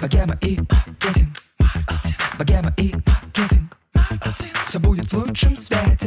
Богема и маркетинг. Богема и маркетинг. Все будет в лучшем свете.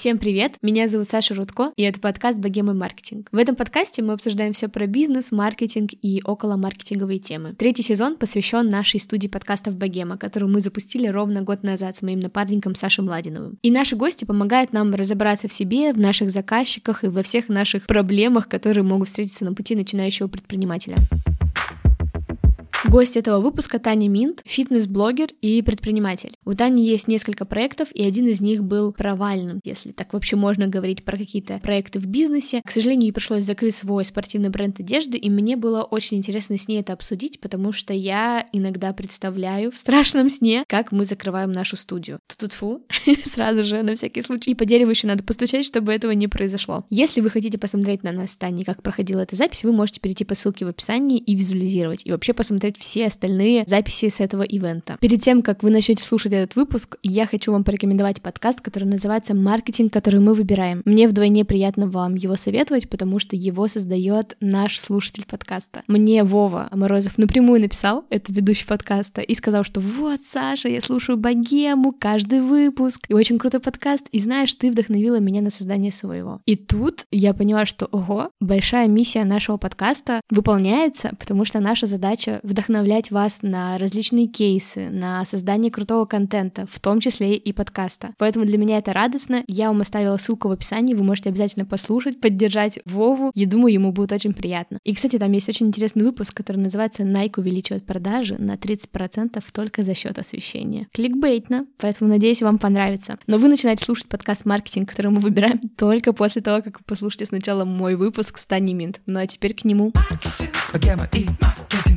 Всем привет! Меня зовут Саша Рудко, и это подкаст «Богема маркетинг». В этом подкасте мы обсуждаем все про бизнес, маркетинг и около маркетинговые темы. Третий сезон посвящен нашей студии подкастов «Богема», которую мы запустили ровно год назад с моим напарником Сашей Младиновым. И наши гости помогают нам разобраться в себе, в наших заказчиках и во всех наших проблемах, которые могут встретиться на пути начинающего предпринимателя. Гость этого выпуска Таня Минт, фитнес-блогер и предприниматель. У Тани есть несколько проектов, и один из них был провальным, если так вообще можно говорить про какие-то проекты в бизнесе. К сожалению, ей пришлось закрыть свой спортивный бренд одежды, и мне было очень интересно с ней это обсудить, потому что я иногда представляю в страшном сне, как мы закрываем нашу студию. тут фу, сразу же на всякий случай. И по дереву еще надо постучать, чтобы этого не произошло. Если вы хотите посмотреть на нас с Таней, как проходила эта запись, вы можете перейти по ссылке в описании и визуализировать, и вообще посмотреть посмотреть все остальные записи с этого ивента. Перед тем, как вы начнете слушать этот выпуск, я хочу вам порекомендовать подкаст, который называется «Маркетинг, который мы выбираем». Мне вдвойне приятно вам его советовать, потому что его создает наш слушатель подкаста. Мне Вова Морозов напрямую написал, это ведущий подкаста, и сказал, что вот, Саша, я слушаю богему каждый выпуск, и очень крутой подкаст, и знаешь, ты вдохновила меня на создание своего. И тут я поняла, что, ого, большая миссия нашего подкаста выполняется, потому что наша задача вдохновить вдохновлять вас на различные кейсы, на создание крутого контента, в том числе и подкаста. Поэтому для меня это радостно. Я вам оставила ссылку в описании, вы можете обязательно послушать, поддержать Вову. Я думаю, ему будет очень приятно. И, кстати, там есть очень интересный выпуск, который называется «Nike увеличивает продажи на 30% только за счет освещения». Кликбейтно, поэтому надеюсь, вам понравится. Но вы начинаете слушать подкаст «Маркетинг», который мы выбираем только после того, как вы послушаете сначала мой выпуск с Тани Минт. Ну а теперь к нему.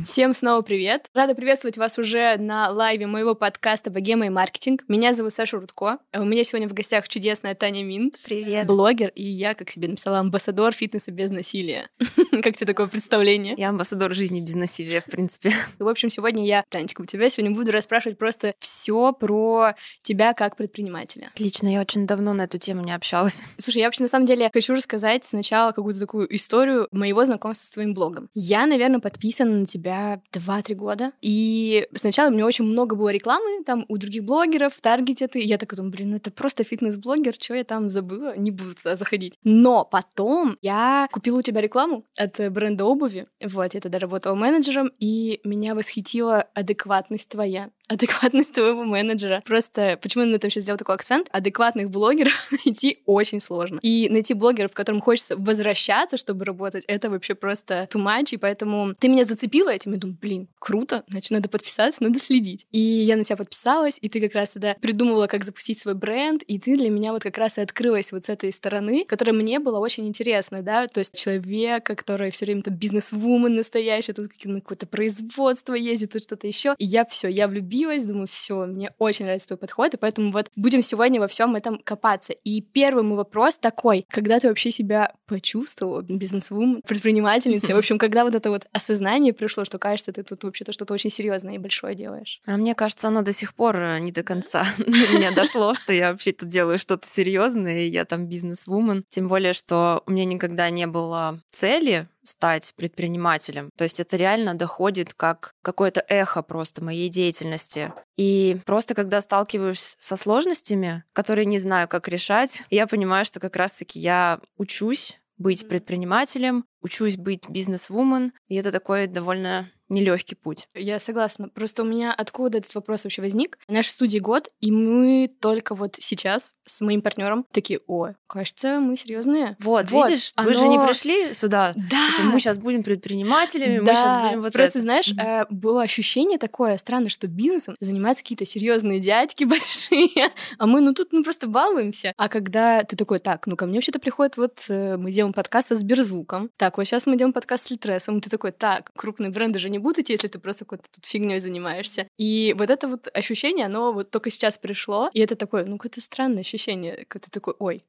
Всем снова снова привет. Рада приветствовать вас уже на лайве моего подкаста «Богема и маркетинг». Меня зовут Саша Рудко. У меня сегодня в гостях чудесная Таня Минт. Привет. Блогер, и я, как себе написала, амбассадор фитнеса без насилия. Как тебе такое представление? Я амбассадор жизни без насилия, в принципе. В общем, сегодня я, Танечка, у тебя сегодня буду расспрашивать просто все про тебя как предпринимателя. Отлично, я очень давно на эту тему не общалась. Слушай, я вообще на самом деле хочу рассказать сначала какую-то такую историю моего знакомства с твоим блогом. Я, наверное, подписана на тебя 2-3 года. И сначала меня очень много было рекламы там у других блогеров, таргетят, и я такая думаю, блин, ну это просто фитнес-блогер, что я там забыла, не буду туда заходить. Но потом я купила у тебя рекламу от бренда обуви, вот, я тогда работала менеджером, и меня восхитила адекватность твоя адекватность твоего менеджера. Просто почему я на этом сейчас сделал такой акцент? Адекватных блогеров найти очень сложно. И найти блогеров, которым хочется возвращаться, чтобы работать, это вообще просто too much. И поэтому ты меня зацепила этим, и думаю, блин, круто, значит, надо подписаться, надо следить. И я на тебя подписалась, и ты как раз тогда придумывала, как запустить свой бренд, и ты для меня вот как раз и открылась вот с этой стороны, которая мне была очень интересна, да, то есть человек, который все время там бизнес-вумен настоящий, тут какое-то производство ездит, тут что-то еще. И я все, я влюбилась влюбилась, думаю, все, мне очень нравится твой подход, и поэтому вот будем сегодня во всем этом копаться. И первый мой вопрос такой, когда ты вообще себя почувствовала бизнес-вум, предпринимательницей, в общем, когда вот это вот осознание пришло, что кажется, ты тут вообще-то что-то очень серьезное и большое делаешь? А мне кажется, оно до сих пор э, не до конца до меня дошло, что я вообще тут делаю что-то серьезное, и я там бизнес-вумен. Тем более, что у меня никогда не было цели стать предпринимателем. То есть это реально доходит как какое-то эхо просто моей деятельности. И просто когда сталкиваюсь со сложностями, которые не знаю, как решать, я понимаю, что как раз-таки я учусь быть предпринимателем, учусь быть бизнес-вумен, и это такой довольно нелегкий путь. Я согласна. Просто у меня откуда этот вопрос вообще возник? В нашей студии год, и мы только вот сейчас с моим партнером такие, о, кажется, мы серьезные. Вот, вот видишь, оно... вы же не пришли сюда. Да. Типа, мы сейчас будем предпринимателями, да. мы сейчас будем вот Просто это. знаешь, mm-hmm. было ощущение такое странное, что бизнесом занимаются какие-то серьезные дядьки большие, а мы, ну тут ну просто балуемся. А когда ты такой, так, ну ко мне вообще-то приходит, вот э, мы делаем подкаст со Сберзвуком, так, вот сейчас мы делаем подкаст с Литресом, ты такой, так, крупные бренды же не будут идти, если ты просто какой-то тут фигней занимаешься. И вот это вот ощущение, оно вот только сейчас пришло, и это такое, ну, какое-то странное ощущение, какое-то такое, ой.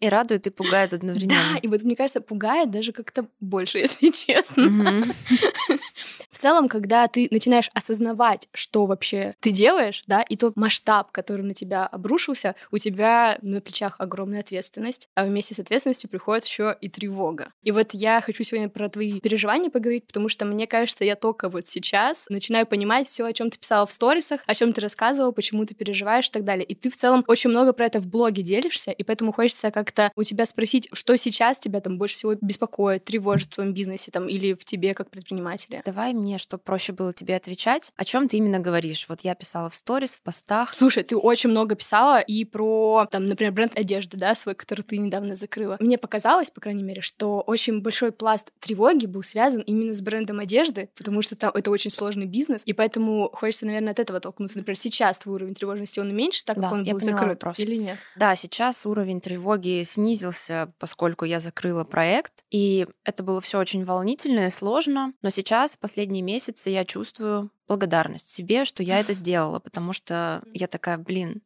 И радует, и пугает одновременно. Да, и вот мне кажется, пугает даже как-то больше, если честно. Mm-hmm. Целом, когда ты начинаешь осознавать, что вообще ты делаешь, да, и тот масштаб, который на тебя обрушился, у тебя на плечах огромная ответственность, а вместе с ответственностью приходит еще и тревога. И вот я хочу сегодня про твои переживания поговорить, потому что мне кажется, я только вот сейчас начинаю понимать все, о чем ты писала в сторисах, о чем ты рассказывала, почему ты переживаешь и так далее. И ты в целом очень много про это в блоге делишься, и поэтому хочется как-то у тебя спросить, что сейчас тебя там больше всего беспокоит, тревожит в твоем бизнесе там или в тебе как предпринимателе. Давай мне, чтобы проще было тебе отвечать, о чем ты именно говоришь. Вот я писала в сторис, в постах. Слушай, ты очень много писала и про, там, например, бренд одежды, да, свой, который ты недавно закрыла. Мне показалось, по крайней мере, что очень большой пласт тревоги был связан именно с брендом одежды, потому что там это очень сложный бизнес, и поэтому хочется, наверное, от этого толкнуться. Например, сейчас твой уровень тревожности, он меньше, так да, как он был закрыт вопрос. или нет? Да, сейчас уровень тревоги снизился, поскольку я закрыла проект, и это было все очень волнительно и сложно, но сейчас, в месяцы, я чувствую благодарность себе, что я это сделала, потому что я такая, блин,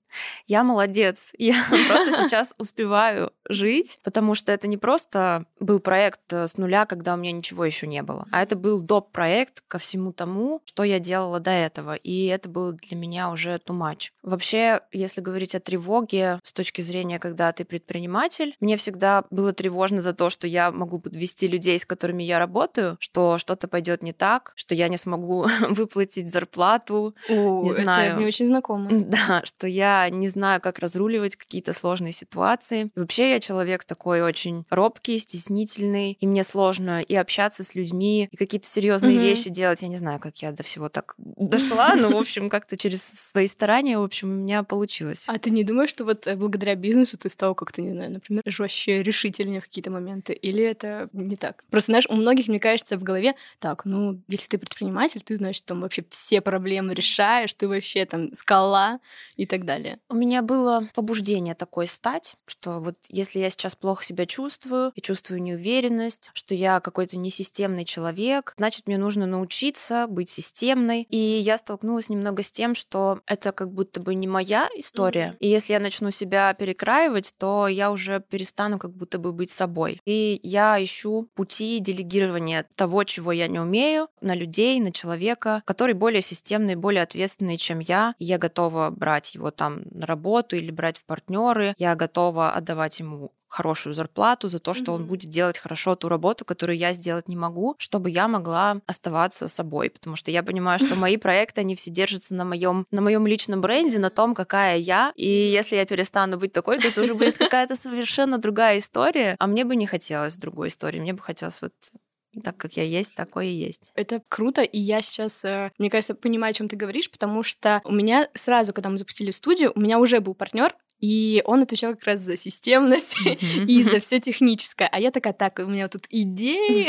я молодец, я просто сейчас успеваю жить, потому что это не просто был проект э, с нуля, когда у меня ничего еще не было, а это был доп. проект ко всему тому, что я делала до этого, и это было для меня уже too much. Вообще, если говорить о тревоге с точки зрения, когда ты предприниматель, мне всегда было тревожно за то, что я могу подвести людей, с которыми я работаю, что что-то пойдет не так, что я не смогу выплатить выплатить зарплату. О, не это знаю. мне очень знакомо. Да, что я не знаю, как разруливать какие-то сложные ситуации. Вообще я человек такой очень робкий, стеснительный, и мне сложно и общаться с людьми, и какие-то серьезные Мгм. вещи делать. Я не знаю, как я до всего так дошла, но, в общем, как-то через свои старания, в общем, у меня получилось. А ты не думаешь, что вот э, благодаря бизнесу ты стал как-то, не знаю, например, жестче, решительнее в какие-то моменты? Или это не так? Просто, знаешь, у многих, мне кажется, в голове, так, ну, если ты предприниматель, ты, значит, там вообще все проблемы решаешь, ты вообще там скала и так далее. У меня было побуждение такое стать, что вот если я сейчас плохо себя чувствую, и чувствую неуверенность, что я какой-то несистемный человек, значит, мне нужно научиться быть системной. И я столкнулась немного с тем, что это как будто бы не моя история. И если я начну себя перекраивать, то я уже перестану как будто бы быть собой. И я ищу пути делегирования того, чего я не умею, на людей, на человека, который более системный, более ответственный, чем я. Я готова брать его там на работу или брать в партнеры. Я готова отдавать ему хорошую зарплату за то, что он Мгм. будет делать хорошо ту работу, которую я сделать не могу, чтобы я могла оставаться собой, потому что я понимаю, что мои проекты они все держатся на моем на моем личном бренде, на том, какая я, и если я перестану быть такой, то это уже будет какая-то совершенно другая история, а мне бы не хотелось другой истории, мне бы хотелось вот так, как я есть, такое и есть. Это круто, и я сейчас, э, мне кажется, понимаю, о чем ты говоришь, потому что у меня сразу, когда мы запустили студию, у меня уже был партнер, и он отвечал как раз за системность и за все техническое. А я такая, так, у меня тут идеи.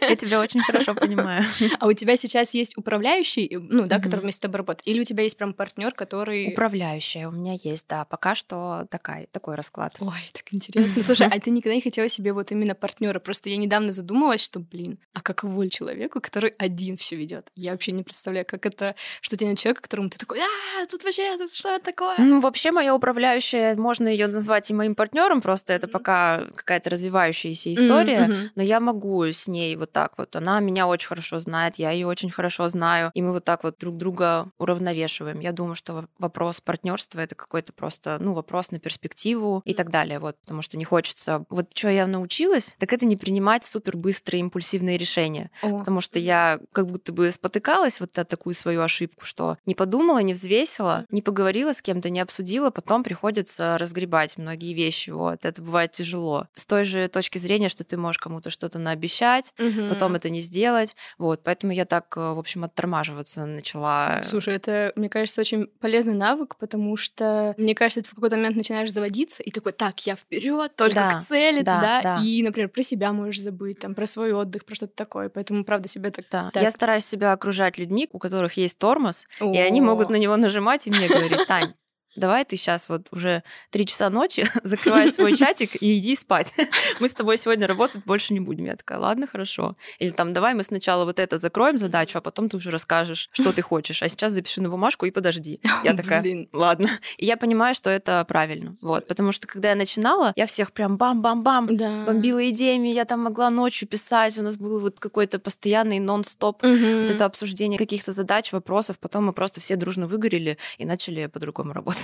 Я тебя очень хорошо понимаю. А у тебя сейчас есть управляющий, э, ну, да, который вместе с тобой работает? Или у тебя есть прям партнер, который... Управляющая у меня есть, да, пока что такая, такой расклад. Ой, так интересно. Слушай, а ты никогда не хотела себе вот именно партнера? Просто я недавно задумалась, что, блин, а каково человеку, который один все ведет? Я вообще не представляю, как это, что ты на человека, которому ты такой, а, тут вообще, тут что это такое? Ну, вообще, моя управляющая, можно ее назвать и моим партнером, просто это пока какая-то развивающаяся история. мгм. Но я могу с ней вот так вот. Она меня очень хорошо знает, я ее очень хорошо знаю, и мы вот так вот друг друга уравновешиваем. Я думаю, что во- вопрос партнерства это какой-то просто, ну, вопрос на перспективу и так далее. Вот, потому что не хочется. Вот что я научилась, так это не принимать супер быстрые импульсивные решения. О, Потому что я как будто бы спотыкалась вот на такую свою ошибку, что не подумала, не взвесила, не поговорила с кем-то, не обсудила, потом приходится разгребать многие вещи. Вот, это бывает тяжело. С той же точки зрения, что ты можешь кому-то что-то наобещать, мгм. потом это не сделать. Вот, поэтому я так, э, в общем, оттормаживаться начала. Слушай, это, мне кажется, очень полезный навык, потому что, мне кажется, ты в какой-то момент начинаешь заводиться и такой, так, я вперед, только Да, к цели, да, да, да. и, например, про себя можешь забыть, там, про свой отдых, про что-то такое, поэтому, правда, себя так... Да. так- Я стараюсь себя окружать людьми, у которых есть тормоз, и они могут на него нажимать и мне говорить, Тань, давай ты сейчас вот уже три часа ночи, закрывай свой чатик и иди спать. Мы с тобой сегодня работать больше не будем. Я такая, ладно, хорошо. Или там, давай мы сначала вот это закроем задачу, а потом ты уже расскажешь, что ты хочешь. А сейчас запиши на бумажку и подожди. Я такая, Блин. ладно. И я понимаю, что это правильно. Вот. Потому что когда я начинала, я всех прям бам-бам-бам Да. бомбила идеями, я там могла ночью писать, у нас был вот какой-то постоянный нон-стоп вот это обсуждение каких-то задач, вопросов, потом мы просто все дружно выгорели и начали по-другому работать.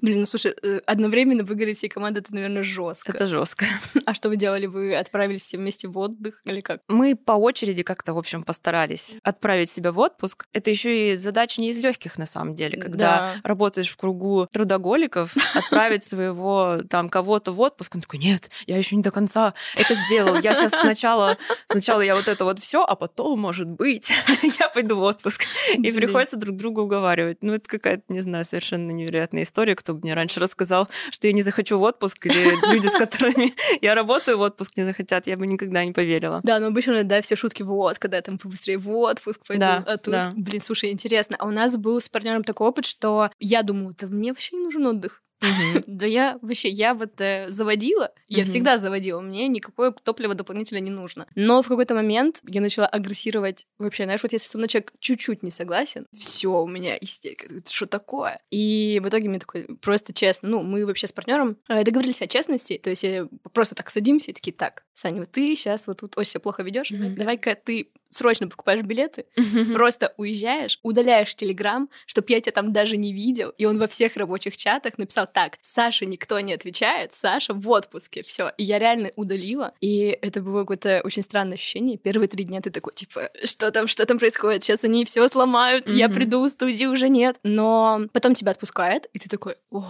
Блин, ну слушай, э, одновременно выгореть всей команды, это, наверное, жестко. Это жестко. А что вы делали? Вы отправились все вместе в отдых или как? Мы по очереди как-то, в общем, постарались отправить себя в отпуск. Это еще и задача не из легких на самом деле, когда Да. работаешь в кругу трудоголиков, отправить своего там кого-то в отпуск. Он такой, нет, я еще не до конца это сделал. Я сейчас сначала, сначала я вот это вот все, а потом, может быть, я пойду в отпуск. И приходится друг друга уговаривать. Ну, это какая-то, не знаю, совершенно невероятная история. Кто бы мне раньше рассказал, что я не захочу в отпуск, или люди, с которыми я работаю, в отпуск не захотят, я бы никогда не поверила. Да, но обычно, да, все шутки вот, когда там побыстрее в отпуск пойду, Да, а тут, да. блин, слушай, интересно. А у нас был с партнером такой опыт, что я думаю, да мне вообще не нужен отдых. Да я вообще, я вот э, заводила, я всегда заводила, мне никакое топливо дополнительно не нужно. Но в какой-то момент я начала агрессировать вообще, знаешь, вот если со мной человек чуть-чуть не согласен, все, у меня истерика, Это что такое? И в итоге мне такой, просто честно, ну, мы вообще с партнером э, договорились о честности, то есть э, просто так садимся и такие, так, Саня, вот ты сейчас вот тут очень себя плохо ведешь, давай-ка ты срочно покупаешь билеты, просто уезжаешь, удаляешь Телеграм, чтоб я тебя там даже не видел, и он во всех рабочих чатах написал так, Саше никто не отвечает, Саша в отпуске, все. И я реально удалила, и это было какое-то очень странное ощущение. Первые три дня ты такой, типа, что там, что там происходит? Сейчас они все сломают, я приду в студию, уже нет. Но потом тебя отпускает, и ты такой, о,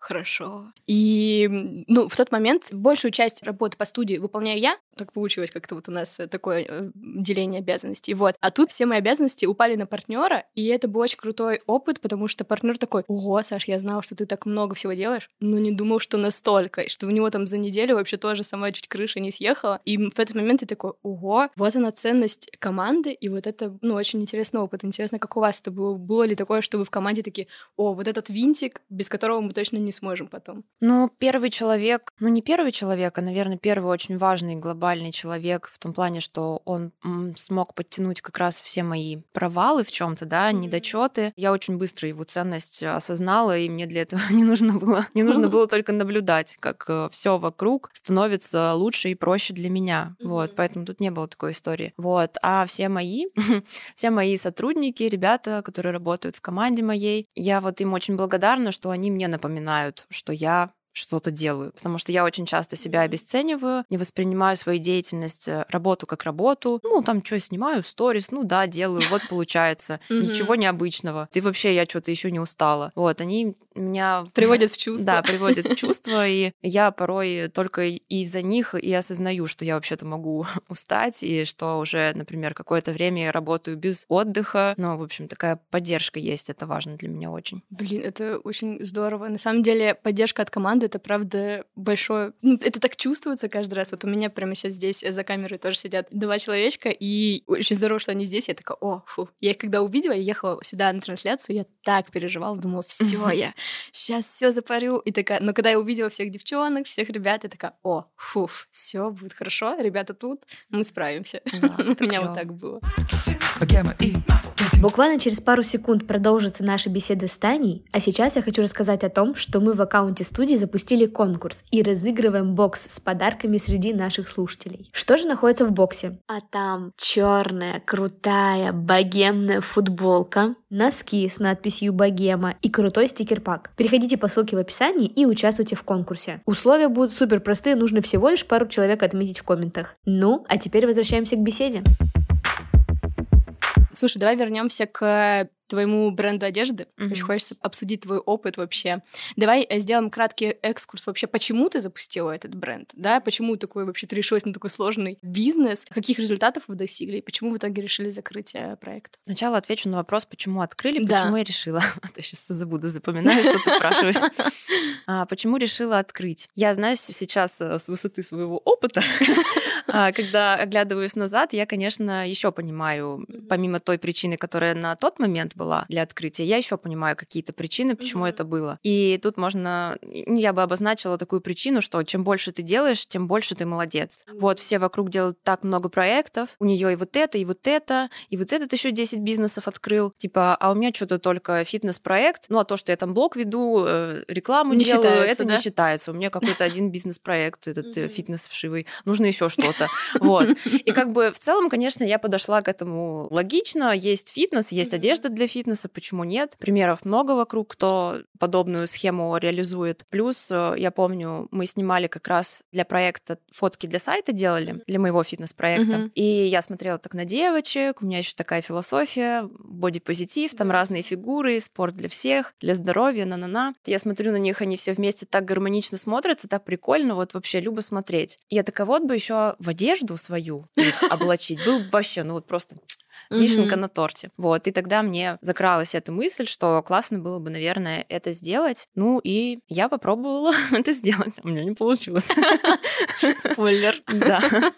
хорошо. И, ну, в тот момент большую часть работы по студии выполняю я. Так получилось, как-то вот у нас э, такое э, деление обязанностей. Вот. А тут все мои обязанности упали на партнера, и это был очень крутой опыт, потому что партнер такой, ого, Саш, я знал, что ты так много всего делаешь, но не думал, что настолько, и что у него там за неделю вообще тоже сама чуть крыша не съехала. И в этот момент ты такой, ого, вот она ценность команды, и вот это, ну, очень интересный опыт. Интересно, как у вас это было? Было ли такое, что вы в команде такие, о, вот этот винтик, без которого мы точно не сможем потом? Ну, первый человек, ну не первый человек, а, наверное, первый очень важный глобальный человек в том плане, что он смог подтянуть как раз все мои провалы в чем-то, да, Мгм. недочеты. Я очень быстро его ценность осознала, и мне для этого не нужно было, не нужно было только наблюдать, как все вокруг становится лучше и проще для меня. Вот, поэтому тут не было такой истории. Вот, а все мои, все мои сотрудники, ребята, которые работают в команде моей, я вот им очень благодарна, что они мне напоминают, что я что-то делаю, потому что я очень часто себя обесцениваю, не воспринимаю свою деятельность, э, работу как работу. Ну, там что, снимаю сторис, ну да, делаю, вот получается. Ничего необычного. Ты вообще, я что-то еще не устала. Вот, они меня Приводят в чувство. да, приводят в чувство, и я порой только из-за них и осознаю, что я вообще-то могу устать, и что уже, например, какое-то время я работаю без отдыха. Ну, в общем, такая поддержка есть, это важно для меня очень. Блин, это очень здорово. На самом деле, поддержка от команды это правда большое. Ну, это так чувствуется каждый раз. Вот у меня прямо сейчас здесь за камерой тоже сидят два человечка, и очень здорово, что они здесь. Я такая, о, фу. Я их когда увидела, я ехала сюда на трансляцию, я так переживала, думала, все, я сейчас все запарю. И такая, но когда я увидела всех девчонок, всех ребят, я такая, о, фу, все будет хорошо, ребята тут, мы справимся. Да, У меня клёво. вот так было. Маркетинг. Буквально через пару секунд продолжится наша беседа с Таней, а сейчас я хочу рассказать о том, что мы в аккаунте студии запустили конкурс и разыгрываем бокс с подарками среди наших слушателей. Что же находится в боксе? А там черная, крутая, богемная футболка, носки с надписью «Богема» и крутой стикер-пак. Переходите по ссылке в описании и участвуйте в конкурсе. Условия будут супер простые, нужно всего лишь пару человек отметить в комментах. Ну, а теперь возвращаемся к беседе. Слушай, давай вернемся к твоему бренду одежды. Мгм. Очень хочется обсудить твой опыт вообще. Давай э, сделаем краткий экскурс вообще, почему ты запустила этот бренд, да, почему такой вообще ты решилась на такой сложный бизнес, каких результатов вы достигли, и почему в итоге решили закрыть э, проект. Сначала отвечу на вопрос, почему открыли, Да. почему я решила. А то сейчас забуду, запоминаю, что ты спрашиваешь. А, Почему решила открыть? Я, знаешь, сейчас э, с высоты своего опыта, а, когда оглядываюсь назад, я, конечно, еще понимаю, помимо той причины, которая на тот момент была для открытия. Я еще понимаю какие-то причины, почему mm-hmm. это было. И тут можно, я бы обозначила такую причину, что чем больше ты делаешь, тем больше ты молодец. Mm-hmm. Вот все вокруг делают так много проектов, у нее и вот это, и вот это, и вот этот еще 10 бизнесов открыл, типа, а у меня что-то только фитнес-проект, ну а то, что я там блог веду, э, рекламу не делаю, это да? не считается. У меня какой-то один бизнес-проект, этот mm-hmm. фитнес вшивый, нужно еще что-то. Вот. И как бы в целом, конечно, я подошла к этому логично. Есть фитнес, есть одежда для фитнеса, почему нет? Примеров много вокруг, кто подобную схему реализует. Плюс, э, я помню, мы снимали как раз для проекта фотки для сайта делали, для моего фитнес-проекта. Mm-hmm. И я смотрела так на девочек, у меня еще такая философия, бодипозитив, там разные фигуры, спорт для всех, для здоровья, на-на-на. Я смотрю на них, они все вместе так гармонично смотрятся, так прикольно, вот вообще любо смотреть. Я такая, вот бы еще в одежду свою облачить. Был вообще, ну вот просто вишенка mm-hmm. на торте. Вот, и тогда мне закралась эта мысль, что классно было бы, наверное, это сделать. Ну, и я попробовала это сделать. У меня не получилось. Спойлер. Да.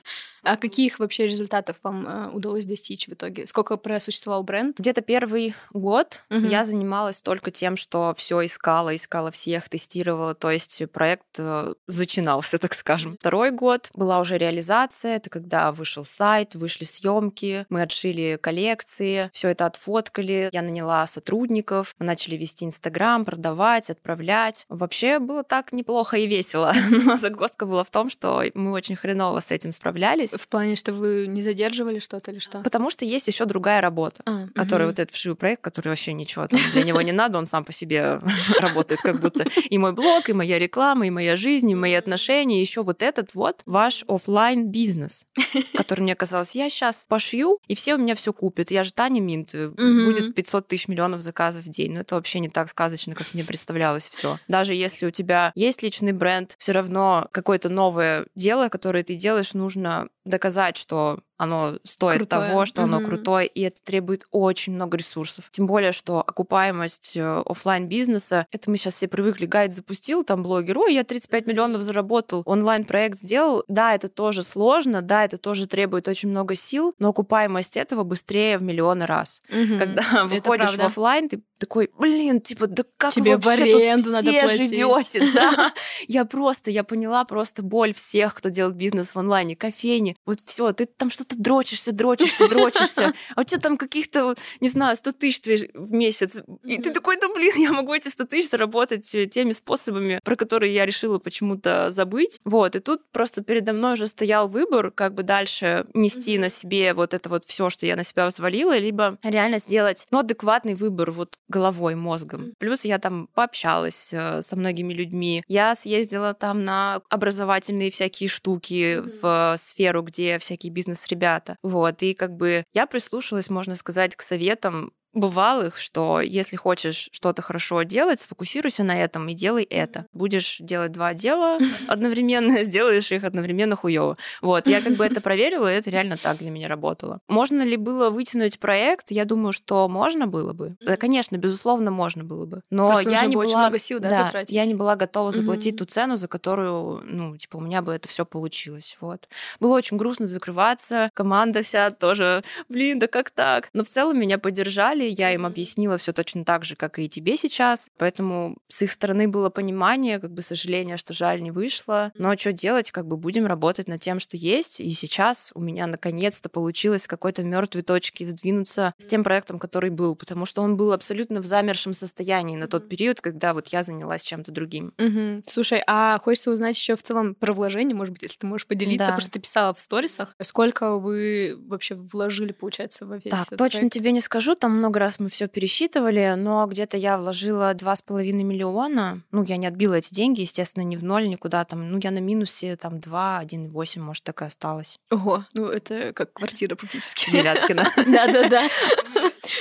А каких вообще результатов вам э, удалось достичь в итоге? Сколько просуществовал бренд? Где-то первый год угу. я занималась только тем, что все искала, искала всех, тестировала. То есть проект э, зачинался, так скажем. Второй год была уже реализация. Это когда вышел сайт, вышли съемки, мы отшили коллекции, все это отфоткали. Я наняла сотрудников, мы начали вести Инстаграм, продавать, отправлять. Вообще было так неплохо и весело. Но загвоздка была в том, что мы очень хреново с этим справлялись в плане, что вы не задерживали что-то или что? Потому что есть еще другая работа, а, которая угу. вот этот вшивый проект, который вообще ничего там для него не надо, он сам по себе работает как будто и мой блог, и моя реклама, и моя жизнь, и мои отношения, еще вот этот вот ваш офлайн бизнес, который мне казалось, я сейчас пошью, и все у меня все купят. Я же Таня Минт, угу. будет 500 тысяч миллионов заказов в день. Но это вообще не так сказочно, как мне представлялось все. Даже если у тебя есть личный бренд, все равно какое-то новое дело, которое ты делаешь, нужно доказать, что оно стоит крутое. того, что оно крутое, и это требует очень много ресурсов. Тем более, что окупаемость э, офлайн бизнеса это мы сейчас все привыкли, гайд запустил, там блогер, ой, я 35 миллионов заработал, онлайн-проект сделал. Да, это тоже сложно, да, это тоже требует очень много сил, но окупаемость этого быстрее в миллионы раз. Угу. Когда выходишь в офлайн, ты такой, блин, типа, да как Тебе вообще в аренду тут надо все платить. живете, да? Я просто, я поняла просто боль всех, кто делает бизнес в онлайне, кофейни, вот все, ты там что-то дрочишься, дрочишься, дрочишься, а у тебя там каких-то, не знаю, 100 тысяч в месяц, и ты такой, да блин, я могу эти 100 тысяч заработать теми способами, про которые я решила почему-то забыть, вот, и тут просто передо мной уже стоял выбор, как бы дальше нести на себе вот это вот все, что я на себя взвалила, либо реально сделать, ну, адекватный выбор, вот головой, мозгом. Плюс я там пообщалась э, со многими людьми. Я съездила там на образовательные всякие штуки mm-hmm. в сферу, где всякие бизнес-ребята. Вот. И как бы я прислушалась, можно сказать, к советам бывалых, что если хочешь что-то хорошо делать, сфокусируйся на этом и делай это. Будешь делать два дела одновременно, сделаешь их одновременно хуёво. Вот, я как бы это проверила, и это реально так для меня работало. Можно ли было вытянуть проект? Я думаю, что можно было бы. Да, конечно, безусловно, можно было бы. Но Просто я не была... много сил, да, да затратить. я не была готова заплатить ту цену, за которую, ну, типа, у меня бы это все получилось. Вот. Было очень грустно закрываться. Команда вся тоже, блин, да как так? Но в целом меня поддержали, сказали, я им объяснила все точно так же, как и тебе сейчас. Поэтому с их стороны было понимание, как бы сожаление, что жаль не вышло. Но что делать, как бы будем работать над тем, что есть. И сейчас у меня наконец-то получилось с какой-то мертвой точки сдвинуться с тем проектом, который был, потому что он был абсолютно в замершем состоянии на тот период, когда вот я занялась чем-то другим. Угу. Слушай, а хочется узнать еще в целом про вложение, может быть, если ты можешь поделиться, да. потому что ты писала в сторисах, сколько вы вообще вложили, получается, во весь Так, точно проект? тебе не скажу, там много много раз мы все пересчитывали, но где-то я вложила два с половиной миллиона. Ну, я не отбила эти деньги, естественно, ни в ноль, никуда там. Ну, я на минусе там 2, 1,8, может, так и осталось. Ого, ну это как квартира практически. Девяткина. Да-да-да.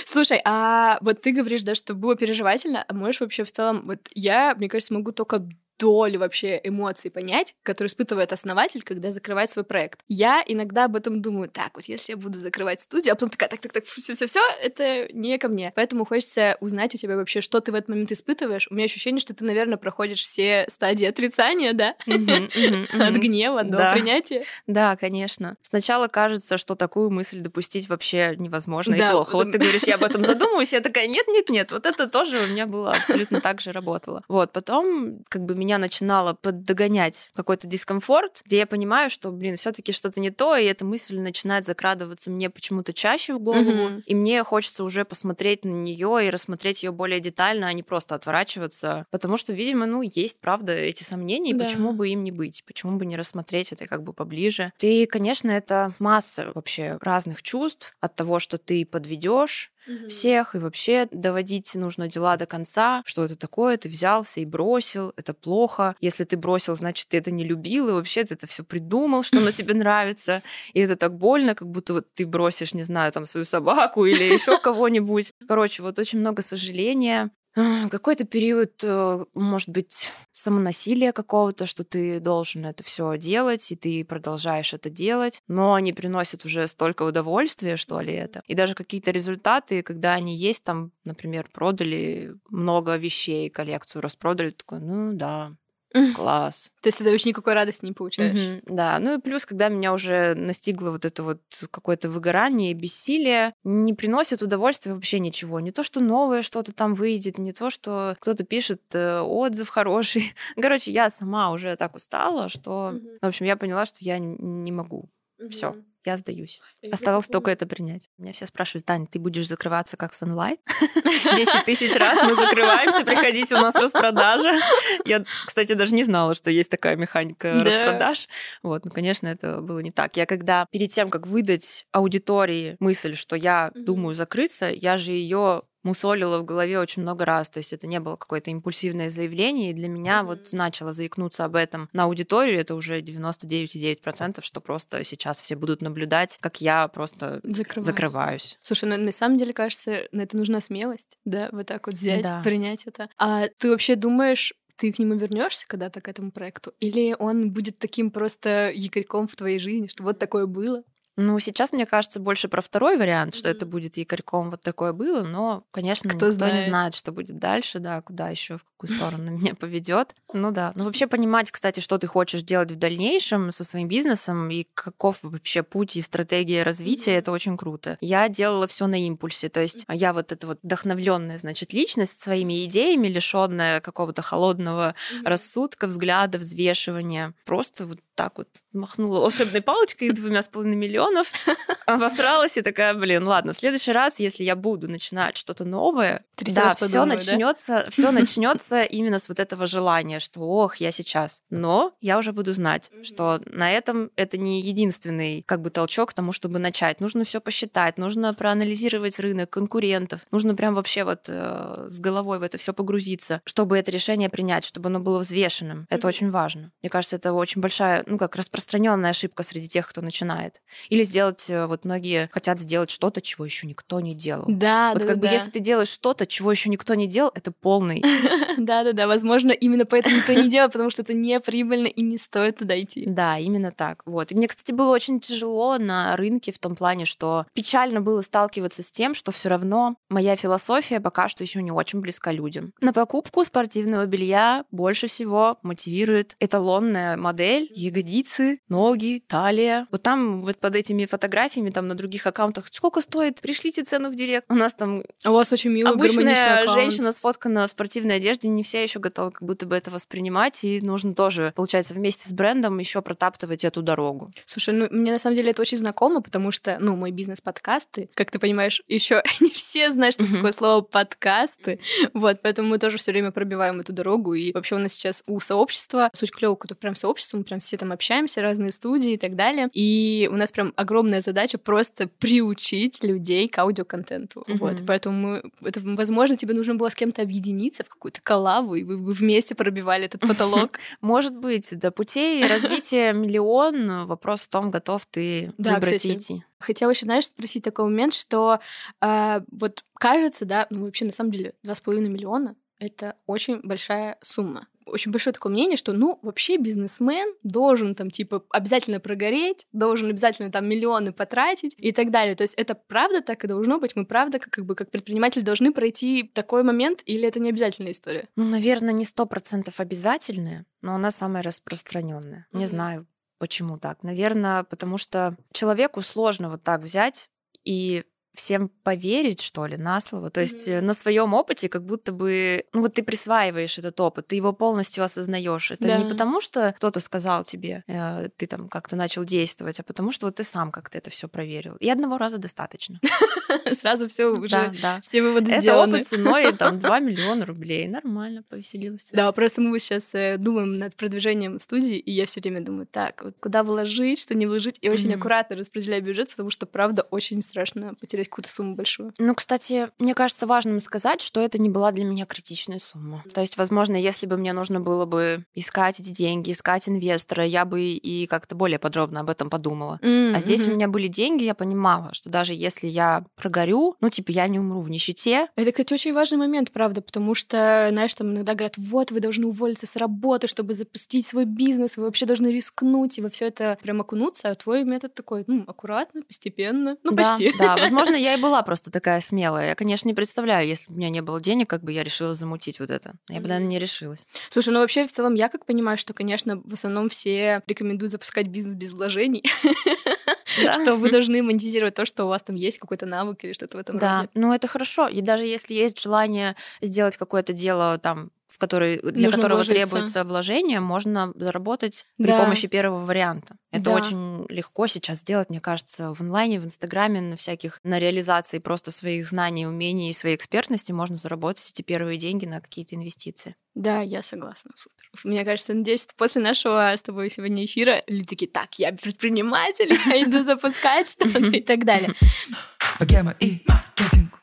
Слушай, а вот ты говоришь, да, что было переживательно, а можешь вообще в целом, вот я, мне кажется, могу только долю вообще эмоций понять, которые испытывает основатель, когда закрывает свой проект. Я иногда об этом думаю, так, вот если я буду закрывать студию, а потом такая, так, так, так, все, все, все, это не ко мне. Поэтому хочется узнать у тебя вообще, что ты в этот момент испытываешь. У меня ощущение, что ты, наверное, проходишь все стадии отрицания, да? От гнева до принятия. Да, конечно. Сначала кажется, что такую мысль допустить вообще невозможно и плохо. Вот ты говоришь, я об этом задумываюсь, я такая, нет, нет, нет, вот это тоже у меня было абсолютно так же работало. Вот, потом как бы меня начинало поддогонять какой-то дискомфорт, где я понимаю, что, блин, все таки что-то не то, и эта мысль начинает закрадываться мне почему-то чаще в голову, и мне хочется уже посмотреть на нее и рассмотреть ее более детально, а не просто отворачиваться, потому что, видимо, ну, есть, правда, эти сомнения, да. почему бы им не быть, почему бы не рассмотреть это как бы поближе. И, конечно, это масса вообще разных чувств от того, что ты подведешь, угу. всех, и вообще доводить нужно дела до конца, что это такое, ты взялся и бросил, это плохо. Если ты бросил, значит, ты это не любил, и вообще ты это все придумал, что оно тебе нравится. И это так больно, как будто вот ты бросишь, не знаю, там свою собаку или еще кого-нибудь. Короче, вот очень много сожаления, какой-то период, э, может быть, самонасилия какого-то, что ты должен это все делать, и ты продолжаешь это делать, но они приносят уже столько удовольствия, что ли, это. И даже какие-то результаты, когда они есть, там, например, продали много вещей, коллекцию распродали, такой, ну да, Класс. То есть ты вообще никакой радости не получаешь. Угу, да, ну и плюс, когда меня уже настигло вот это вот какое-то выгорание, бессилие, не приносит удовольствия вообще ничего. Не то, что новое что-то там выйдет, не то, что кто-то пишет э, отзыв хороший. Короче, я сама уже так устала, что, угу. в общем, я поняла, что я не могу. Угу. Все я сдаюсь. Осталось только это принять. Меня все спрашивают, Таня, ты будешь закрываться как Sunlight? Десять тысяч раз мы закрываемся, приходите, у нас распродажа. Я, кстати, даже не знала, что есть такая механика распродаж. Вот, ну, конечно, это было не так. Я когда перед тем, как выдать аудитории мысль, что я думаю закрыться, я же ее мусолила в голове очень много раз. То есть это не было какое-то импульсивное заявление. И для меня mm-hmm. вот начало заикнуться об этом на аудиторию. Это уже 99,9%, что просто сейчас все будут наблюдать, как я просто Закрываюсь. закрываюсь. Слушай, ну на самом деле, кажется, на это нужна смелость, да, вот так вот взять, да. принять это. А ты вообще думаешь, ты к нему вернешься когда-то к этому проекту? Или он будет таким просто якорьком в твоей жизни, что вот такое было? Ну, сейчас, мне кажется, больше про второй вариант, что mm-hmm. это будет якорьком, вот такое было, но, конечно, Кто никто знает. не знает, что будет дальше, да, куда еще, в какую сторону меня поведет. Ну да. Ну, вообще понимать, кстати, что ты хочешь делать в дальнейшем со своим бизнесом и каков вообще путь и стратегия развития, mm-hmm. это очень круто. Я делала все на импульсе, то есть я вот эта вот вдохновленная, значит, личность своими идеями, лишенная какого-то холодного mm-hmm. рассудка, взгляда, взвешивания. Просто вот так вот махнула волшебной палочкой двумя с половиной миллионов, обосралась и такая, блин, ладно, в следующий раз, если я буду начинать что-то новое, да, все начнется, все начнется именно с вот этого желания, что, ох, я сейчас. Но я уже буду знать, что на этом это не единственный как бы толчок к тому, чтобы начать. Нужно все посчитать, нужно проанализировать рынок конкурентов, нужно прям вообще вот э, с головой в это все погрузиться, чтобы это решение принять, чтобы оно было взвешенным. Это очень важно. Мне кажется, это очень большая ну, как распространенная ошибка среди тех, кто начинает. Или сделать, э, вот многие хотят сделать что-то, чего еще никто не делал. Да, вот да, как да. бы если ты делаешь что-то, чего еще никто не делал, это полный. Да, да, да. Возможно, именно поэтому никто не делает, потому что это не прибыльно и не стоит туда идти. Да, именно так. Вот. И мне, кстати, было очень тяжело на рынке в том плане, что печально было сталкиваться с тем, что все равно моя философия пока что еще не очень близка людям. На покупку спортивного белья больше всего мотивирует эталонная модель ягодицы, ноги, талия. Вот там вот под этими фотографиями там на других аккаунтах сколько стоит? Пришлите цену в директ. У нас там у вас очень милый обычная женщина сфоткана в спортивной одежде, не все еще готовы как будто бы это воспринимать, и нужно тоже, получается, вместе с брендом еще протаптывать эту дорогу. Слушай, ну мне на самом деле это очень знакомо, потому что, ну, мой бизнес-подкасты, как ты понимаешь, еще не все знают, что такое слово подкасты. Вот, поэтому мы тоже все время пробиваем эту дорогу. И вообще у нас сейчас у сообщества, суть клёвого, это прям сообщество, мы прям все там общаемся, разные студии и так далее. И у нас прям огромная задача просто приучить людей к аудиоконтенту. Mm-hmm. Вот, поэтому мы, это, возможно, тебе нужно было с кем-то объединиться в какую-то коллабу, и вы, вы вместе пробивали этот потолок. Может быть, до путей развития миллион. Вопрос в том, готов ты выбрать и идти. Хотела еще, знаешь, спросить такой момент, что э, вот кажется, да, ну вообще на самом деле два с половиной миллиона это очень большая сумма очень большое такое мнение, что, ну, вообще бизнесмен должен там, типа, обязательно прогореть, должен обязательно там миллионы потратить и так далее. То есть это правда так и должно быть? Мы правда, как, как бы, как предприниматель должны пройти такой момент или это не обязательная история? Ну, наверное, не сто процентов обязательная, но она самая распространенная. Mm-hmm. Не знаю, почему так. Наверное, потому что человеку сложно вот так взять и всем поверить, что ли, на слово. То есть mm-hmm. на своем опыте, как будто бы, ну вот ты присваиваешь этот опыт, ты его полностью осознаешь. Это да. не потому, что кто-то сказал тебе, э, ты там как-то начал действовать, а потому что вот ты сам как-то это все проверил. И одного раза достаточно. Сразу все уже, все выводы это сделаны. опыт ценой там 2 миллиона рублей. Нормально, повеселилась. Да, просто мы сейчас э, думаем над продвижением студии, и я все время думаю, так, куда вложить, что не вложить, и очень аккуратно распределяю бюджет, потому что, правда, очень страшно потерять потерять какую-то сумму большую. Ну, кстати, мне кажется важным сказать, что это не была для меня критичная сумма. То есть, возможно, если бы мне нужно было бы искать эти деньги, искать инвестора, я бы и как-то более подробно об этом подумала. Mm-hmm. А здесь у меня были деньги, я понимала, что даже если я прогорю, ну, типа, я не умру в нищете. Это, кстати, очень важный момент, правда, потому что, знаешь, там иногда говорят, вот, вы должны уволиться с работы, чтобы запустить свой бизнес, вы вообще должны рискнуть, и во все это прям окунуться, а твой метод такой, ну, аккуратно, постепенно, ну, да, почти. Да, возможно, Возможно, я и была просто такая смелая. Я, конечно, не представляю, если бы у меня не было денег, как бы я решила замутить вот это. Я бы, наверное, не решилась. Слушай, ну вообще, в целом, я как понимаю, что, конечно, в основном все рекомендуют запускать бизнес без вложений. Что вы должны монетизировать то, что у вас там есть, какой-то навык или что-то в этом роде. Да, ну это хорошо. И даже если есть желание сделать какое-то дело там который, для Нужно которого вложиться. требуется вложение, можно заработать при да. помощи первого варианта. Это да. очень легко сейчас сделать, мне кажется, в онлайне, в Инстаграме, на всяких, на реализации просто своих знаний, умений и своей экспертности можно заработать эти первые деньги на какие-то инвестиции. Да, я согласна. Супер. Мне кажется, надеюсь, после нашего с тобой сегодня эфира люди такие, так, я предприниматель, я иду запускать что-то и так далее. и маркетинг.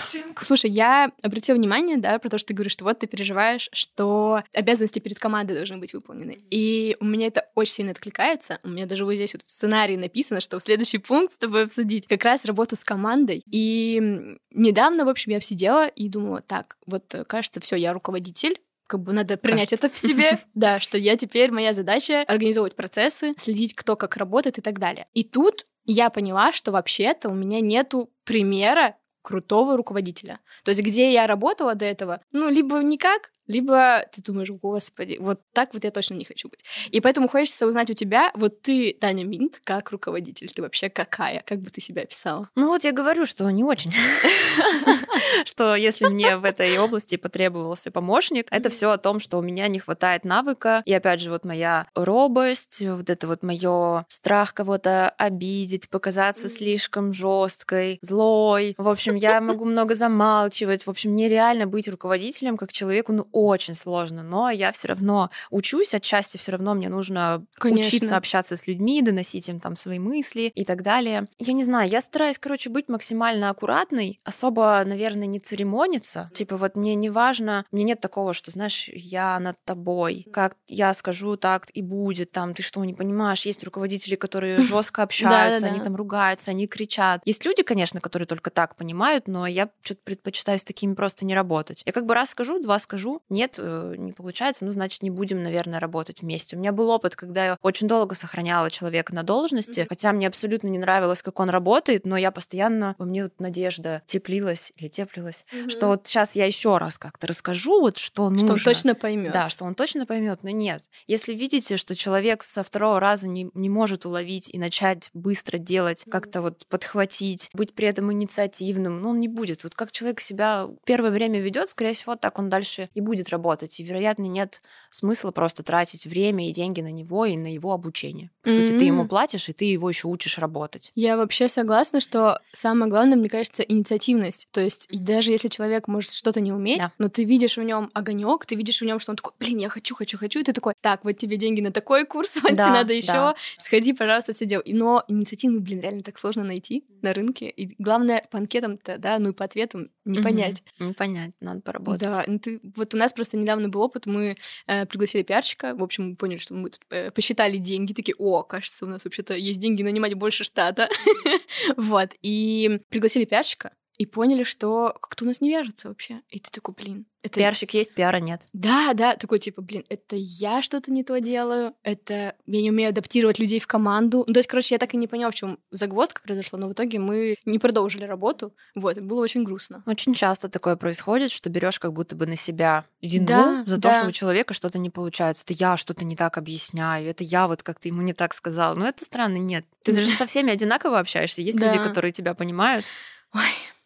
Маркетинг. Слушай, я обратила внимание, да, про то, что ты говоришь, что вот ты переживаешь, что обязанности перед командой должны быть выполнены. И у меня это очень сильно откликается. У меня даже вот здесь вот в сценарии написано, что в следующий пункт с тобой обсудить как раз работу с командой. И недавно, в общем, я сидела и думала, так, вот кажется, все, я руководитель, как бы надо принять это в себе, да, что я теперь, моя задача организовывать процессы, следить, кто как работает и так далее. И тут я поняла, что вообще-то у меня нету примера крутого руководителя. То есть где я работала до этого, ну, либо никак, либо ты думаешь, господи, вот так вот я точно не хочу быть. И поэтому хочется узнать у тебя, вот ты, Таня Минт, как руководитель, ты вообще какая? Как бы ты себя описала? Ну вот я говорю, что не очень. Что если мне в этой области потребовался помощник, это все о том, что у меня не хватает навыка. И опять же, вот моя робость, вот это вот мое страх кого-то обидеть, показаться слишком жесткой, злой. В общем, я могу много замалчивать. В общем, нереально быть руководителем как человеку, ну, очень сложно, но я все равно учусь, отчасти все равно мне нужно Конечно. учиться общаться с людьми, доносить им там свои мысли и так далее. Я не знаю, я стараюсь, короче, быть максимально аккуратной, особо, наверное, не церемониться. Типа вот мне не важно, мне нет такого, что, знаешь, я над тобой, как я скажу, так и будет, там, ты что, не понимаешь? Есть руководители, которые жестко общаются, они там ругаются, они кричат. Есть люди, конечно, которые только так понимают, но я что-то предпочитаю с такими просто не работать. Я как бы раз скажу, два скажу, нет, э, не получается, ну, значит, не будем, наверное, работать вместе. У меня был опыт, когда я очень долго сохраняла человека на должности, mm-hmm. хотя мне абсолютно не нравилось, как он работает, но я постоянно, во мне вот надежда теплилась или теплилась, mm-hmm. что вот сейчас я еще раз как-то расскажу, вот что, что нужно. Что он точно поймет. Да, что он точно поймет, но нет. Если видите, что человек со второго раза не, не может уловить и начать быстро делать, mm-hmm. как-то вот подхватить, быть при этом инициативным, ну, он не будет. Вот как человек себя первое время ведет, скорее всего, так он дальше и будет работать, и, вероятно, нет смысла просто тратить время и деньги на него и на его обучение. По mm-hmm. сути, ты ему платишь, и ты его еще учишь работать. Я вообще согласна, что самое главное, мне кажется, инициативность. То есть, и даже если человек может что-то не уметь, да. но ты видишь в нем огонек, ты видишь в нем, что он такой, блин, я хочу, хочу, хочу, и ты такой, так, вот тебе деньги на такой курс, вот да, тебе надо еще, да. сходи, пожалуйста, все делай. Но инициативу, блин, реально так сложно найти на рынке. И главное, по анкетам-то, да, ну и по ответам не понять. Не понять, надо поработать. Да, ну ты, вот у нас просто недавно был опыт, мы э, пригласили пиарщика, в общем, мы поняли, что мы тут э, посчитали деньги, такие, о, кажется, у нас вообще-то есть деньги нанимать больше штата, вот, и пригласили пиарщика, и поняли, что как-то у нас не вяжется вообще. И ты такой, блин, это... Пиарщик есть, пиара нет. Да, да, такой типа, блин, это я что-то не то делаю, это я не умею адаптировать людей в команду. Ну, то есть, короче, я так и не поняла, в чем загвоздка произошла, но в итоге мы не продолжили работу. Вот, и было очень грустно. Очень часто такое происходит, что берешь как будто бы на себя вину Да, за то, да. что у человека что-то не получается. Это я что-то не так объясняю, это я вот как-то ему не так сказала. Но это странно, нет. Ты же со всеми одинаково общаешься. Есть люди, которые тебя понимают. Ой,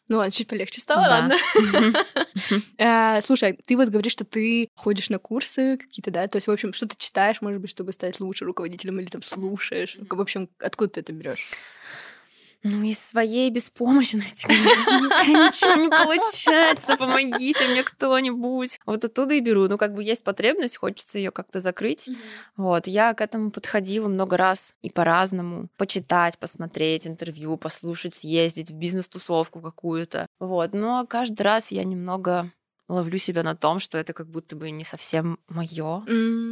ну ладно, чуть полегче стало, Да. ладно. Э, Слушай, ты вот говоришь, что ты ходишь на курсы какие-то, да? То есть, в общем, что ты читаешь, может быть, чтобы стать лучше руководителем, или там слушаешь? В общем, откуда ты это берешь? Ну, из своей беспомощности, конечно, ничего не получается. Помогите мне кто-нибудь. Вот оттуда и беру. Ну, как бы есть потребность, хочется ее как-то закрыть. Вот, я к этому подходила много раз и по-разному. Почитать, посмотреть интервью, послушать, съездить в бизнес-тусовку какую-то. Вот, но каждый раз я немного ловлю себя на том, что это как будто бы не совсем мое.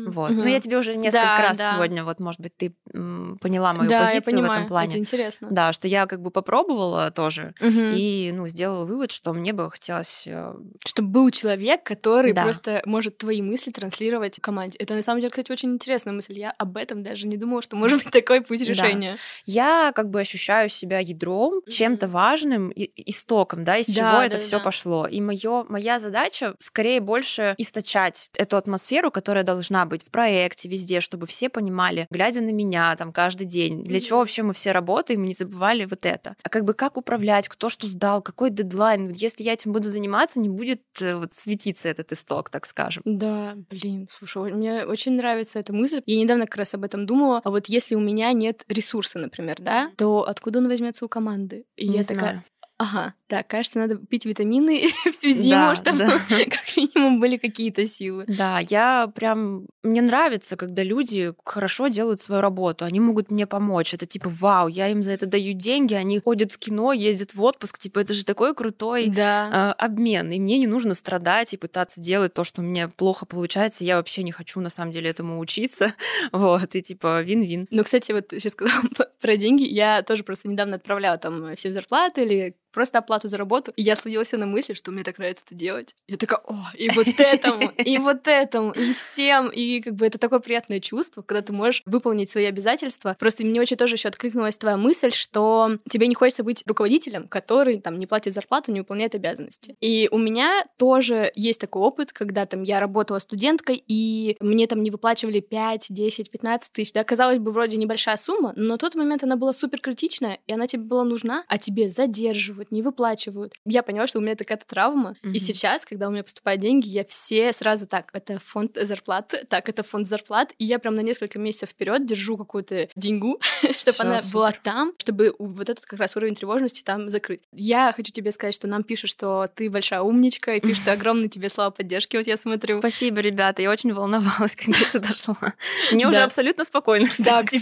Вот. Ну, я тебе уже несколько Да, раз да. сегодня, вот, может быть, ты м, поняла мою да, я позицию понимаю, в этом плане. это интересно. Да, что я как бы попробовала тоже Мгм. и, ну, сделала вывод, что мне бы хотелось... э, Чтобы был человек, который Да. просто может твои мысли транслировать команде. Это на самом деле, кстати, очень интересная мысль. Я об этом даже не думала, что может быть такой путь Да. решения. Я как бы ощущаю себя ядром, чем-то важным, и- истоком, да, из Да, чего это да, все да. пошло. И моё, моя задача скорее больше источать эту атмосферу, которая должна быть в проекте, везде, чтобы все понимали, глядя на меня там каждый день, для чего вообще мы все работаем, и не забывали вот это. А как бы как управлять, кто что сдал, какой дедлайн. Если я этим буду заниматься, не будет э, вот светиться этот исток, так скажем. Да, блин, слушай, мне очень нравится эта мысль. Я недавно как раз об этом думала. А вот если у меня нет ресурса, например, да, то откуда он возьмется у команды? И Не я такая, знаю. Ага, так, кажется, надо пить витамины всю зиму, Да, чтобы да. как минимум были какие-то силы. Да, я прям... Мне нравится, когда люди хорошо делают свою работу. Они могут мне помочь. Это типа, вау, я им за это даю деньги, они ходят в кино, ездят в отпуск. Типа, это же такой крутой Да. э, обмен. И мне не нужно страдать и пытаться делать то, что у меня плохо получается. Я вообще не хочу, на самом деле, этому учиться. Вот, и типа, вин-вин. Ну, кстати, вот сейчас сказала про деньги. Я тоже просто недавно отправляла там всем зарплаты или просто оплату за работу. И я словила себя на мысли, что мне так нравится это делать. Я такая, о, и вот этому, и вот этому, и всем. И как бы это такое приятное чувство, когда ты можешь выполнить свои обязательства. Просто мне очень тоже еще откликнулась твоя мысль, что тебе не хочется быть руководителем, который там не платит зарплату, не выполняет обязанности. И у меня тоже есть такой опыт, когда там я работала студенткой, и мне там не выплачивали 5, 10, 15 тысяч. Да, казалось бы, вроде небольшая сумма, но на тот момент она была супер критичная, и она тебе была нужна, а тебе задерживают, не выплачивают. Я поняла, что у меня такая травма. Мгм. И сейчас, когда у меня поступают деньги, я все сразу так, это фонд зарплаты, так, это фонд зарплат, и я прям на несколько месяцев вперед держу какую-то деньгу, чтобы она супер. была там, чтобы вот этот как раз уровень тревожности там закрыть. Я хочу тебе сказать, что нам пишут, что ты большая умничка, и пишут огромное тебе слова поддержки, вот я смотрю. Спасибо, ребята. Я очень волновалась, когда сюда шла. Мне уже абсолютно спокойно. Да, кстати,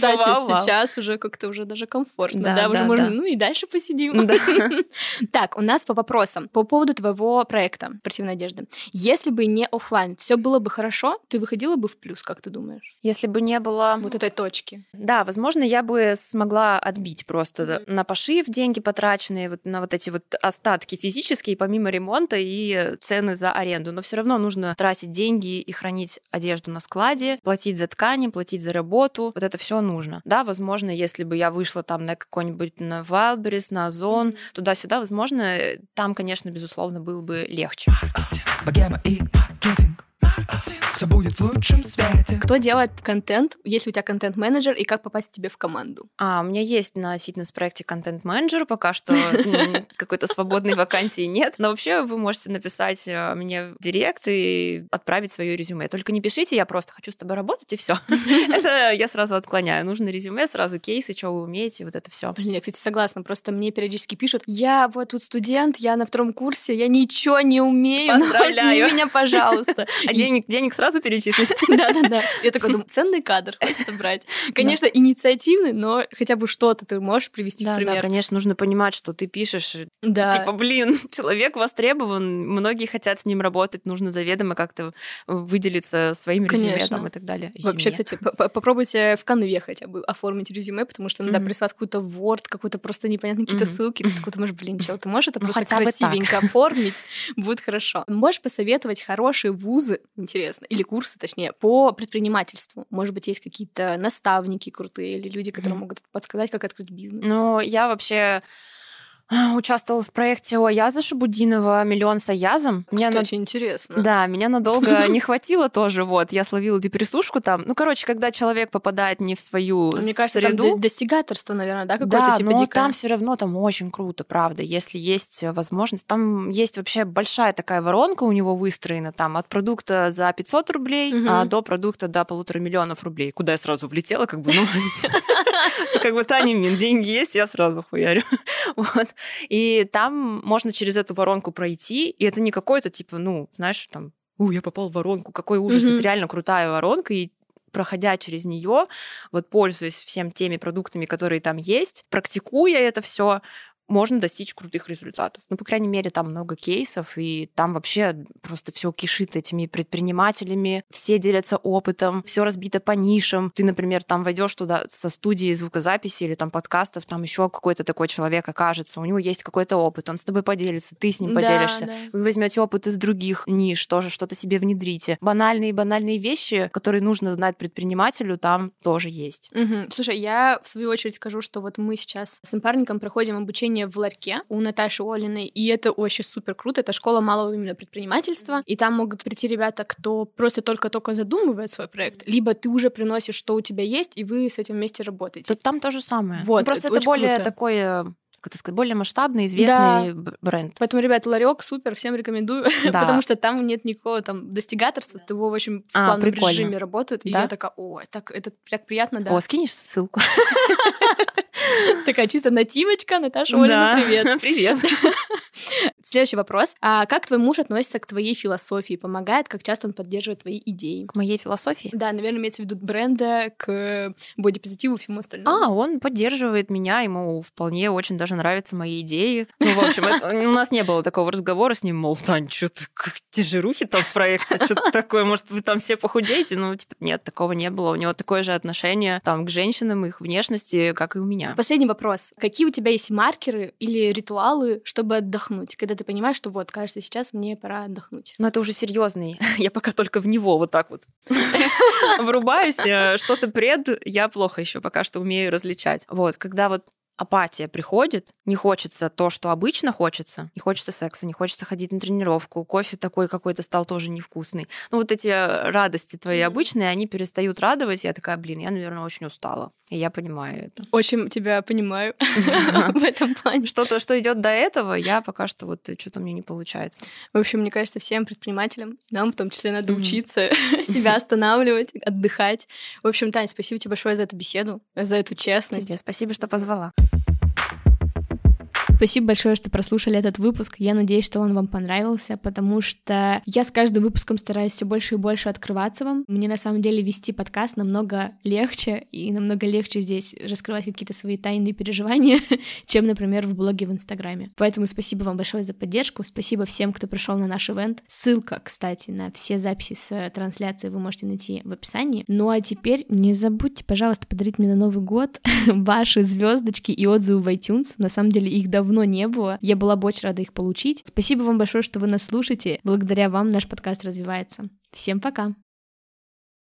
сейчас уже как-то уже даже комфортно, Да, уже можно, ну и дальше посидим. Так, у нас по вопросам. По поводу твоего проекта «Спортивная одежда». Если бы не оффлайн, все было бы хорошо, ты выходила бы в плюс, как ты думаешь? Если бы не было Вот этой точки. Да, возможно, я бы смогла отбить просто на пошив деньги потраченные, вот на вот эти вот остатки физические, помимо ремонта и цены за аренду. Но все равно нужно тратить деньги и хранить одежду на складе, платить за ткани, платить за работу. Вот это все нужно. Да, возможно, если бы я вышла там на какой-нибудь на Wildberries, на Озон, Мгм. Туда-сюда, возможно, там, конечно, безусловно, было бы легче. Богема и маркетинг Все будет в лучшем свете Кто делает контент, если у тебя контент-менеджер, и как попасть тебе в команду? А, у меня есть на фитнес-проекте контент-менеджер, пока что какой-то свободной вакансии нет. Но вообще вы можете написать э, мне в директ и отправить свое резюме. Только не пишите, я просто хочу с тобой работать, и все. Это я сразу отклоняю. Нужно резюме, сразу кейсы, что вы умеете, вот это все. Блин, я, кстати, согласна. Просто мне периодически пишут, я вот тут студент, я на втором курсе, я ничего не умею, но возьми меня, пожалуйста. А денег, денег сразу перечислить. Да-да-да. Я такой думаю, ценный кадр хочешь собрать. Конечно, инициативный, но хотя бы что-то ты можешь привести в Да, да, пример. конечно, нужно понимать, что ты пишешь, э, Да. типа, блин, человек востребован, многие хотят с ним работать, нужно заведомо как-то выделиться своим резюме там и так далее. Вообще, кстати, попробуйте в конве хотя бы оформить резюме, потому что иногда Мгм. присылают какой-то Word, какой-то просто непонятные какие-то ссылки. Ты такой думаешь, блин, чел, ты можешь это Ну, просто красивенько оформить, будет хорошо. Можешь посоветовать хорошие вузы, интересно, или курсы, точнее, по предпринимательству? Может быть, есть какие-то наставники крутые или люди, которые Мгм. могут подсказать, как открыть бизнес? Ну, я вообще участвовала в проекте у Аяза Шабудинова «Миллион с Аязом». Меня на- Кстати, интересно. Да, меня надолго не хватило тоже, вот. Я словила депрессушку там. Ну, короче, когда человек попадает не в свою Мне кажется, там среду... до- достигаторство, наверное, да, какое-то да, типа но дикое? там все равно там очень круто, правда, если есть возможность. Там есть вообще большая такая воронка у него выстроена, там от продукта за 500 рублей Мгм. а, до продукта до полутора миллионов рублей. Куда я сразу влетела, как бы, ну, как бы Таня Мин, деньги есть, я сразу хуярю. Вот. И там можно через эту воронку пройти, и это не какой-то типа, ну, знаешь, там, у, я попал в воронку, какой ужас, Мгм. это реально крутая воронка, и проходя через нее, вот пользуясь всем теми продуктами, которые там есть, практикуя это все, можно достичь крутых результатов. Ну, по крайней мере, там много кейсов, и там вообще просто все кишит этими предпринимателями, все делятся опытом, все разбито по нишам. Ты, например, там войдешь туда со студии звукозаписи или там подкастов, там еще какой-то такой человек окажется, у него есть какой-то опыт, он с тобой поделится, ты с ним Да, поделишься. да. Вы возьмете опыт из других ниш, тоже что-то себе внедрите. Банальные банальные вещи, которые нужно знать предпринимателю, там тоже есть. Мгм. Слушай, я в свою очередь скажу, что вот мы сейчас с напарником проходим обучение в Ларьке у Наташи Олиной, и это очень супер круто. Это школа малого именно предпринимательства, и там могут прийти ребята, кто просто только-только задумывает свой проект, либо ты уже приносишь, что у тебя есть, и вы с этим вместе работаете. Тут там то же самое. Вот, Ну, просто это это более круто. такой, э, как это сказать, более масштабный, известный б- бренд. Поэтому, ребят, ларек супер, всем рекомендую, Да. потому что там нет никакого там достигаторства, с в общем в А, плановом прикольно. режиме работают, и Да? я такая, о, так, это так приятно, да. О, скинешь ссылку? Такая чисто нативочка, Наташа Олина, привет. Привет. Следующий вопрос. А как твой муж относится к твоей философии? Помогает? Как часто он поддерживает твои идеи? К моей философии. Да, наверное, имеется в виду бренда, к бодипозитиву и всему остальному. А, он поддерживает меня, ему вполне очень даже нравятся мои идеи. Ну, в общем, это- у нас не было такого разговора с ним, мол, Тань, что ты, как те жирухи там в проекте, что-то такое, может, вы там все похудеете? Ну, типа, нет, такого не было. У него такое же отношение там к женщинам, их внешности, как и у меня. Последний вопрос. Какие у тебя есть маркеры или ритуалы, чтобы отдохнуть? Когда ты понимаешь, что вот, кажется, сейчас мне пора отдохнуть. Но это уже серьезный. Я пока только в него вот так вот врубаюсь. э, Что-то пред, я плохо еще пока что умею различать. Вот, когда вот апатия приходит, не хочется то, что обычно хочется, не хочется секса, не хочется ходить на тренировку, кофе такой какой-то стал тоже невкусный. Ну вот эти э, радости твои обычные, они перестают радовать, я такая, блин, я, наверное, очень устала. И я понимаю это. Очень тебя понимаю в этом плане. Что-то, что идет до этого, я пока что вот э, что-то мне не получается. В общем, мне кажется, всем предпринимателям, нам в том числе, надо учиться себя останавливать, отдыхать. В общем, Тань, спасибо тебе большое за эту беседу, за эту честность. Тебе спасибо, что позвала. Спасибо большое, что прослушали этот выпуск. Я надеюсь, что он вам понравился, потому что я с каждым выпуском стараюсь все больше и больше открываться вам. Мне на самом деле вести подкаст намного легче, и намного легче здесь раскрывать какие-то свои тайные переживания, чем, например, в блоге в Инстаграме. Поэтому спасибо вам большое за поддержку. Спасибо всем, кто пришел на наш ивент. Ссылка, кстати, на все записи с э, трансляции вы можете найти в описании. Ну а теперь не забудьте, пожалуйста, подарить мне на Новый год ваши звездочки и отзывы в iTunes. На самом деле их давно не было. Я была бы очень рада их получить. Спасибо вам большое, что вы нас слушаете. Благодаря вам наш подкаст развивается. Всем пока!